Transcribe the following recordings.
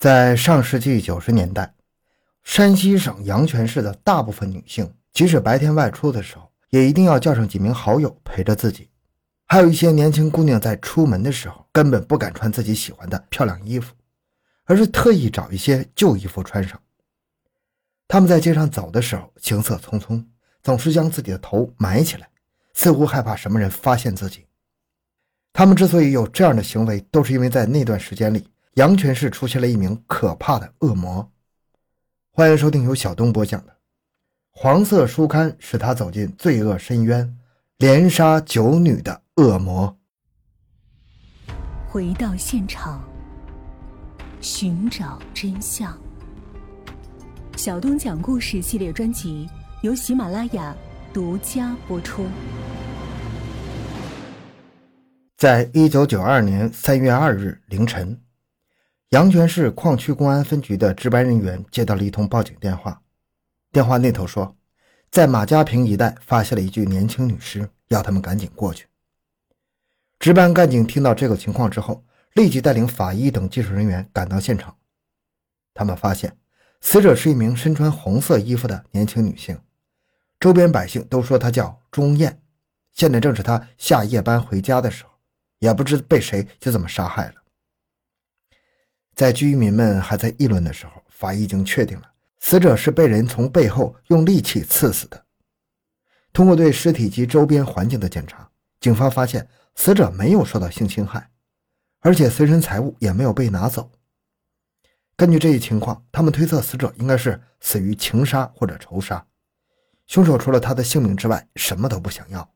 在上世纪九十年代，山西省阳泉市的大部分女性，即使白天外出的时候，也一定要叫上几名好友陪着自己。还有一些年轻姑娘在出门的时候，根本不敢穿自己喜欢的漂亮衣服，而是特意找一些旧衣服穿上。她们在街上走的时候，行色匆匆，总是将自己的头埋起来，似乎害怕什么人发现自己。她们之所以有这样的行为，都是因为在那段时间里。阳泉市出现了一名可怕的恶魔。欢迎收听由小东播讲的《黄色书刊》，使他走进罪恶深渊，连杀九女的恶魔。回到现场，寻找真相。小东讲故事系列专辑由喜马拉雅独家播出。在一九九二年三月二日凌晨。阳泉市矿区公安分局的值班人员接到了一通报警电话，电话那头说，在马家坪一带发现了一具年轻女尸，要他们赶紧过去。值班干警听到这个情况之后，立即带领法医等技术人员赶到现场。他们发现，死者是一名身穿红色衣服的年轻女性，周边百姓都说她叫钟艳。现在正是她下夜班回家的时候，也不知被谁就这么杀害了。在居民们还在议论的时候，法医已经确定了死者是被人从背后用利器刺死的。通过对尸体及周边环境的检查，警方发现死者没有受到性侵害，而且随身财物也没有被拿走。根据这一情况，他们推测死者应该是死于情杀或者仇杀，凶手除了他的性命之外什么都不想要。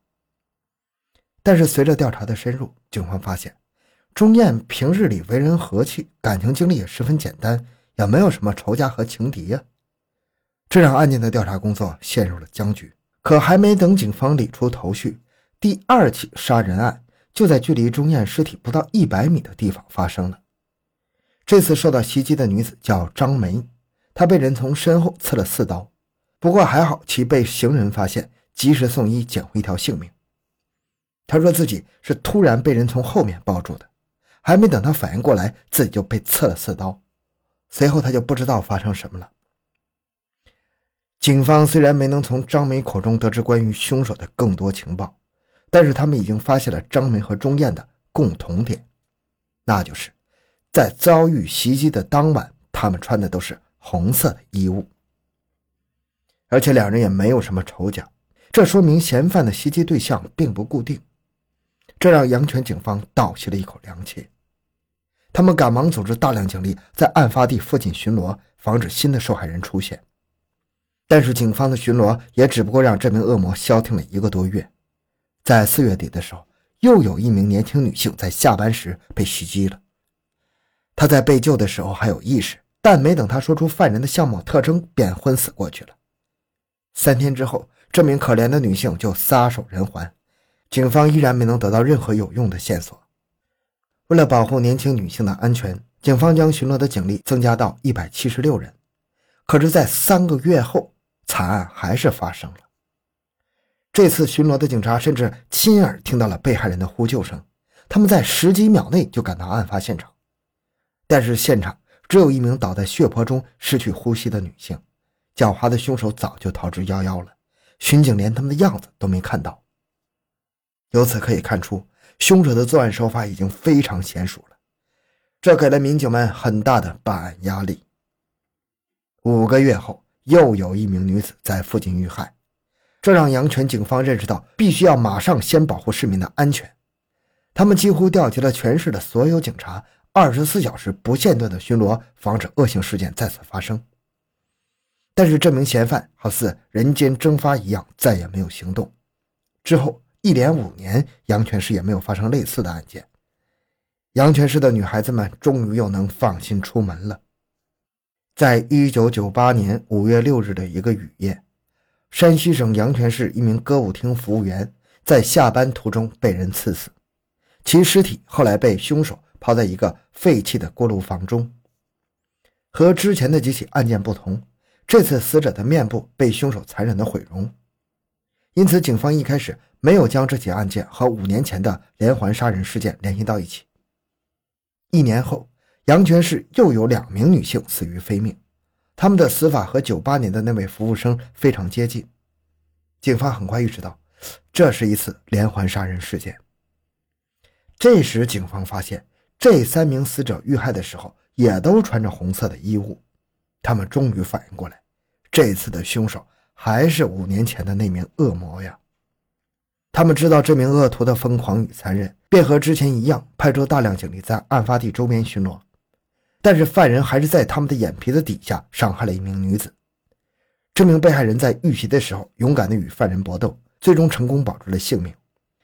但是随着调查的深入，警方发现。钟燕平日里为人和气，感情经历也十分简单，也没有什么仇家和情敌呀，这让案件的调查工作陷入了僵局。可还没等警方理出头绪，第二起杀人案就在距离钟燕尸体不到一百米的地方发生了。这次受到袭击的女子叫张梅，她被人从身后刺了四刀，不过还好其被行人发现，及时送医，捡回一条性命。她说自己是突然被人从后面抱住的。还没等他反应过来，自己就被刺了四刀。随后他就不知道发生什么了。警方虽然没能从张梅口中得知关于凶手的更多情报，但是他们已经发现了张梅和钟燕的共同点，那就是在遭遇袭击的当晚，他们穿的都是红色的衣物，而且两人也没有什么仇家，这说明嫌犯的袭击对象并不固定，这让阳泉警方倒吸了一口凉气。他们赶忙组织大量警力在案发地附近巡逻，防止新的受害人出现。但是警方的巡逻也只不过让这名恶魔消停了一个多月。在四月底的时候，又有一名年轻女性在下班时被袭击了。她在被救的时候还有意识，但没等她说出犯人的相貌特征，便昏死过去了。三天之后，这名可怜的女性就撒手人寰，警方依然没能得到任何有用的线索。为了保护年轻女性的安全，警方将巡逻的警力增加到一百七十六人。可是，在三个月后，惨案还是发生了。这次巡逻的警察甚至亲耳听到了被害人的呼救声，他们在十几秒内就赶到案发现场。但是，现场只有一名倒在血泊中失去呼吸的女性，狡猾的凶手早就逃之夭夭了。巡警连他们的样子都没看到。由此可以看出。凶手的作案手法已经非常娴熟了，这给了民警们很大的办案压力。五个月后，又有一名女子在附近遇害，这让阳泉警方认识到必须要马上先保护市民的安全。他们几乎调集了全市的所有警察，二十四小时不间断的巡逻，防止恶性事件再次发生。但是这名嫌犯好似人间蒸发一样，再也没有行动。之后。一连五年，阳泉市也没有发生类似的案件。阳泉市的女孩子们终于又能放心出门了。在一九九八年五月六日的一个雨夜，山西省阳泉市一名歌舞厅服务员在下班途中被人刺死，其尸体后来被凶手抛在一个废弃的锅炉房中。和之前的几起案件不同，这次死者的面部被凶手残忍的毁容。因此，警方一开始没有将这起案件和五年前的连环杀人事件联系到一起。一年后，阳泉市又有两名女性死于非命，他们的死法和九八年的那位服务生非常接近。警方很快意识到，这是一次连环杀人事件。这时，警方发现这三名死者遇害的时候也都穿着红色的衣物，他们终于反应过来，这次的凶手还是五年前的那名恶魔呀！他们知道这名恶徒的疯狂与残忍，便和之前一样，派出大量警力在案发地周边巡逻。但是犯人还是在他们的眼皮子底下伤害了一名女子。这名被害人在遇袭的时候勇敢地与犯人搏斗，最终成功保住了性命。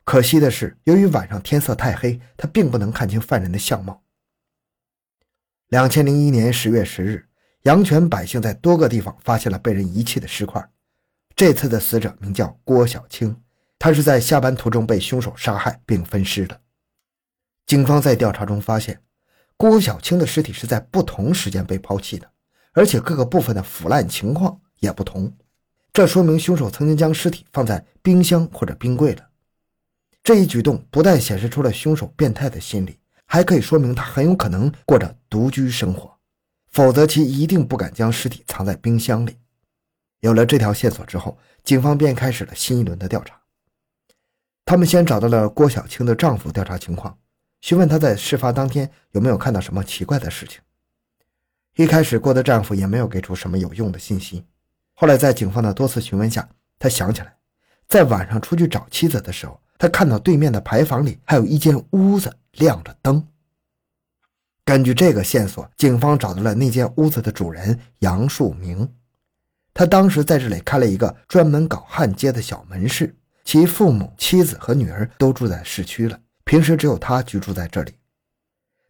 可惜的是，由于晚上天色太黑，他并不能看清犯人的相貌。两千零一年十月十日，阳泉百姓在多个地方发现了被人遗弃的尸块。这次的死者名叫郭小青，他是在下班途中被凶手杀害并分尸的。警方在调查中发现。郭小青的尸体是在不同时间被抛弃的，而且各个部分的腐烂情况也不同，这说明凶手曾经将尸体放在冰箱或者冰柜了。这一举动不但显示出了凶手变态的心理，还可以说明他很有可能过着独居生活，否则其一定不敢将尸体藏在冰箱里。有了这条线索之后，警方便开始了新一轮的调查。他们先找到了郭小青的丈夫，调查情况。询问他在事发当天有没有看到什么奇怪的事情。一开始，郭的丈夫也没有给出什么有用的信息。后来，在警方的多次询问下，他想起来，在晚上出去找妻子的时候，他看到对面的牌坊里还有一间屋子亮着灯。根据这个线索，警方找到了那间屋子的主人杨树明。他当时在这里开了一个专门搞焊接的小门市，其父母、妻子和女儿都住在市区了。平时只有他居住在这里，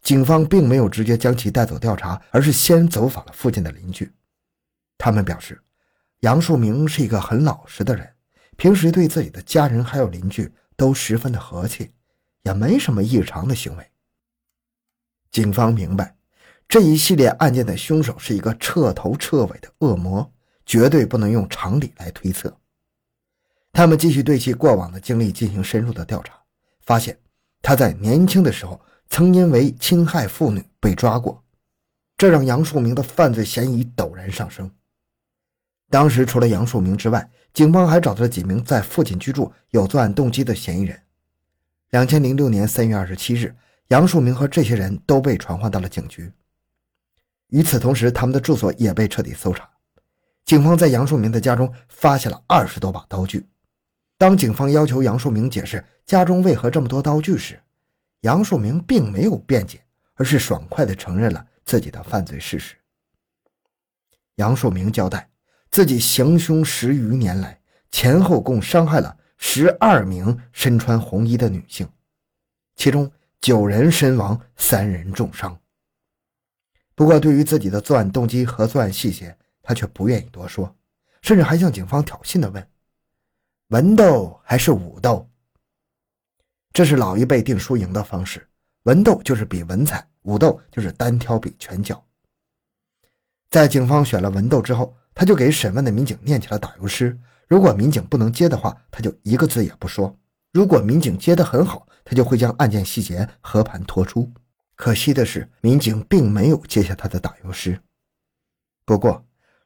警方并没有直接将其带走调查，而是先走访了附近的邻居。他们表示，杨树明是一个很老实的人，平时对自己的家人还有邻居都十分的和气，也没什么异常的行为。警方明白，这一系列案件的凶手是一个彻头彻尾的恶魔，绝对不能用常理来推测。他们继续对其过往的经历进行深入的调查，发现。他在年轻的时候曾因为侵害妇女被抓过，这让杨树明的犯罪嫌疑陡然上升。当时除了杨树明之外，警方还找到了几名在附近居住、有作案动机的嫌疑人。两千零六年三月二十七日，杨树明和这些人都被传唤到了警局。与此同时，他们的住所也被彻底搜查。警方在杨树明的家中发现了二十多把刀具。当警方要求杨树明解释家中为何这么多刀具时，杨树明并没有辩解，而是爽快地承认了自己的犯罪事实。杨树明交代，自己行凶十余年来，前后共伤害了十二名身穿红衣的女性，其中九人身亡，三人重伤。不过，对于自己的作案动机和作案细节，他却不愿意多说，甚至还向警方挑衅地问。文斗还是武斗？这是老一辈定输赢的方式。文斗就是比文采，武斗就是单挑比拳脚。在警方选了文斗之后，他就给审问的民警念起了打油诗。如果民警不能接的话，他就一个字也不说；如果民警接得很好，他就会将案件细节和盘托出。可惜的是，民警并没有接下他的打油诗。不过，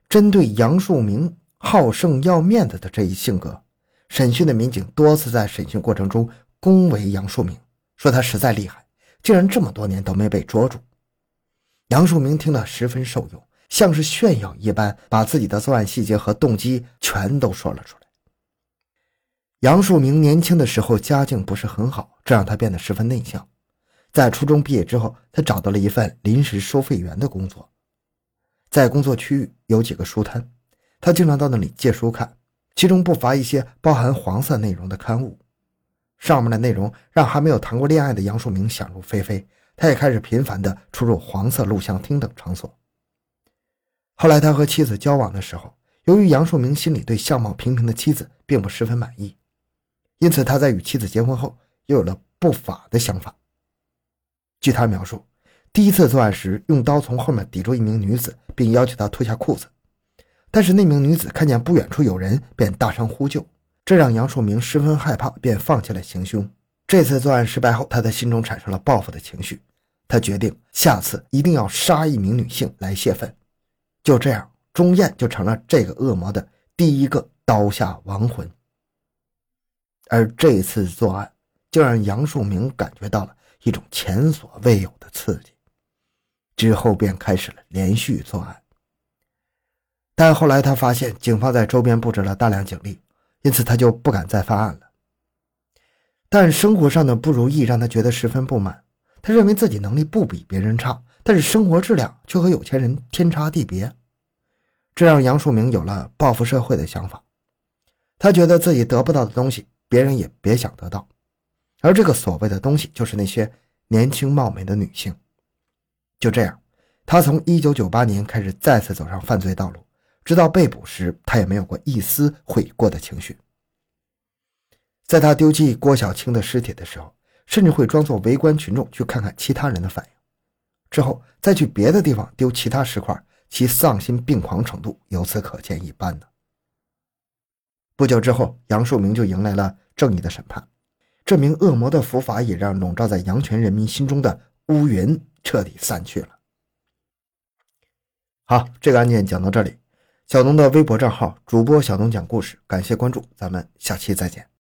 针对杨树明好胜要面子的这一性格，审讯的民警多次在审讯过程中恭维杨树明，说他实在厉害，竟然这么多年都没被捉住。杨树明听了十分受用，像是炫耀一般，把自己的作案细节和动机全都说了出来。杨树明年轻的时候家境不是很好，这让他变得十分内向。在初中毕业之后，他找到了一份临时收费员的工作，在工作区域有几个书摊，他经常到那里借书看。其中不乏一些包含黄色内容的刊物，上面的内容让还没有谈过恋爱的杨树明想入非非，他也开始频繁地出入黄色录像厅等场所。后来他和妻子交往的时候，由于杨树明心里对相貌平平的妻子并不十分满意，因此他在与妻子结婚后又有了不法的想法。据他描述，第一次作案时用刀从后面抵住一名女子，并要求她脱下裤子。但是那名女子看见不远处有人，便大声呼救，这让杨树明十分害怕，便放弃了行凶。这次作案失败后，他的心中产生了报复的情绪，他决定下次一定要杀一名女性来泄愤。就这样，钟燕就成了这个恶魔的第一个刀下亡魂。而这次作案，就让杨树明感觉到了一种前所未有的刺激。之后便开始了连续作案，但后来他发现警方在周边布置了大量警力，因此他就不敢再犯案了。但生活上的不如意让他觉得十分不满。他认为自己能力不比别人差，但是生活质量却和有钱人天差地别，这让杨树明有了报复社会的想法。他觉得自己得不到的东西，别人也别想得到，而这个所谓的东西，就是那些年轻貌美的女性。就这样，他从1998年开始再次走上犯罪道路，直到被捕时，他也没有过一丝悔过的情绪。在他丢弃郭小青的尸体的时候，甚至会装作围观群众去看看其他人的反应，之后再去别的地方丢其他尸块，其丧心病狂程度由此可见一斑呢。不久之后，杨树明就迎来了正义的审判，这名恶魔的伏法也让笼罩在阳泉人民心中的乌云。彻底散去了。好，这个案件讲到这里。小东的微博账号主播小东讲故事，感谢关注，咱们下期再见。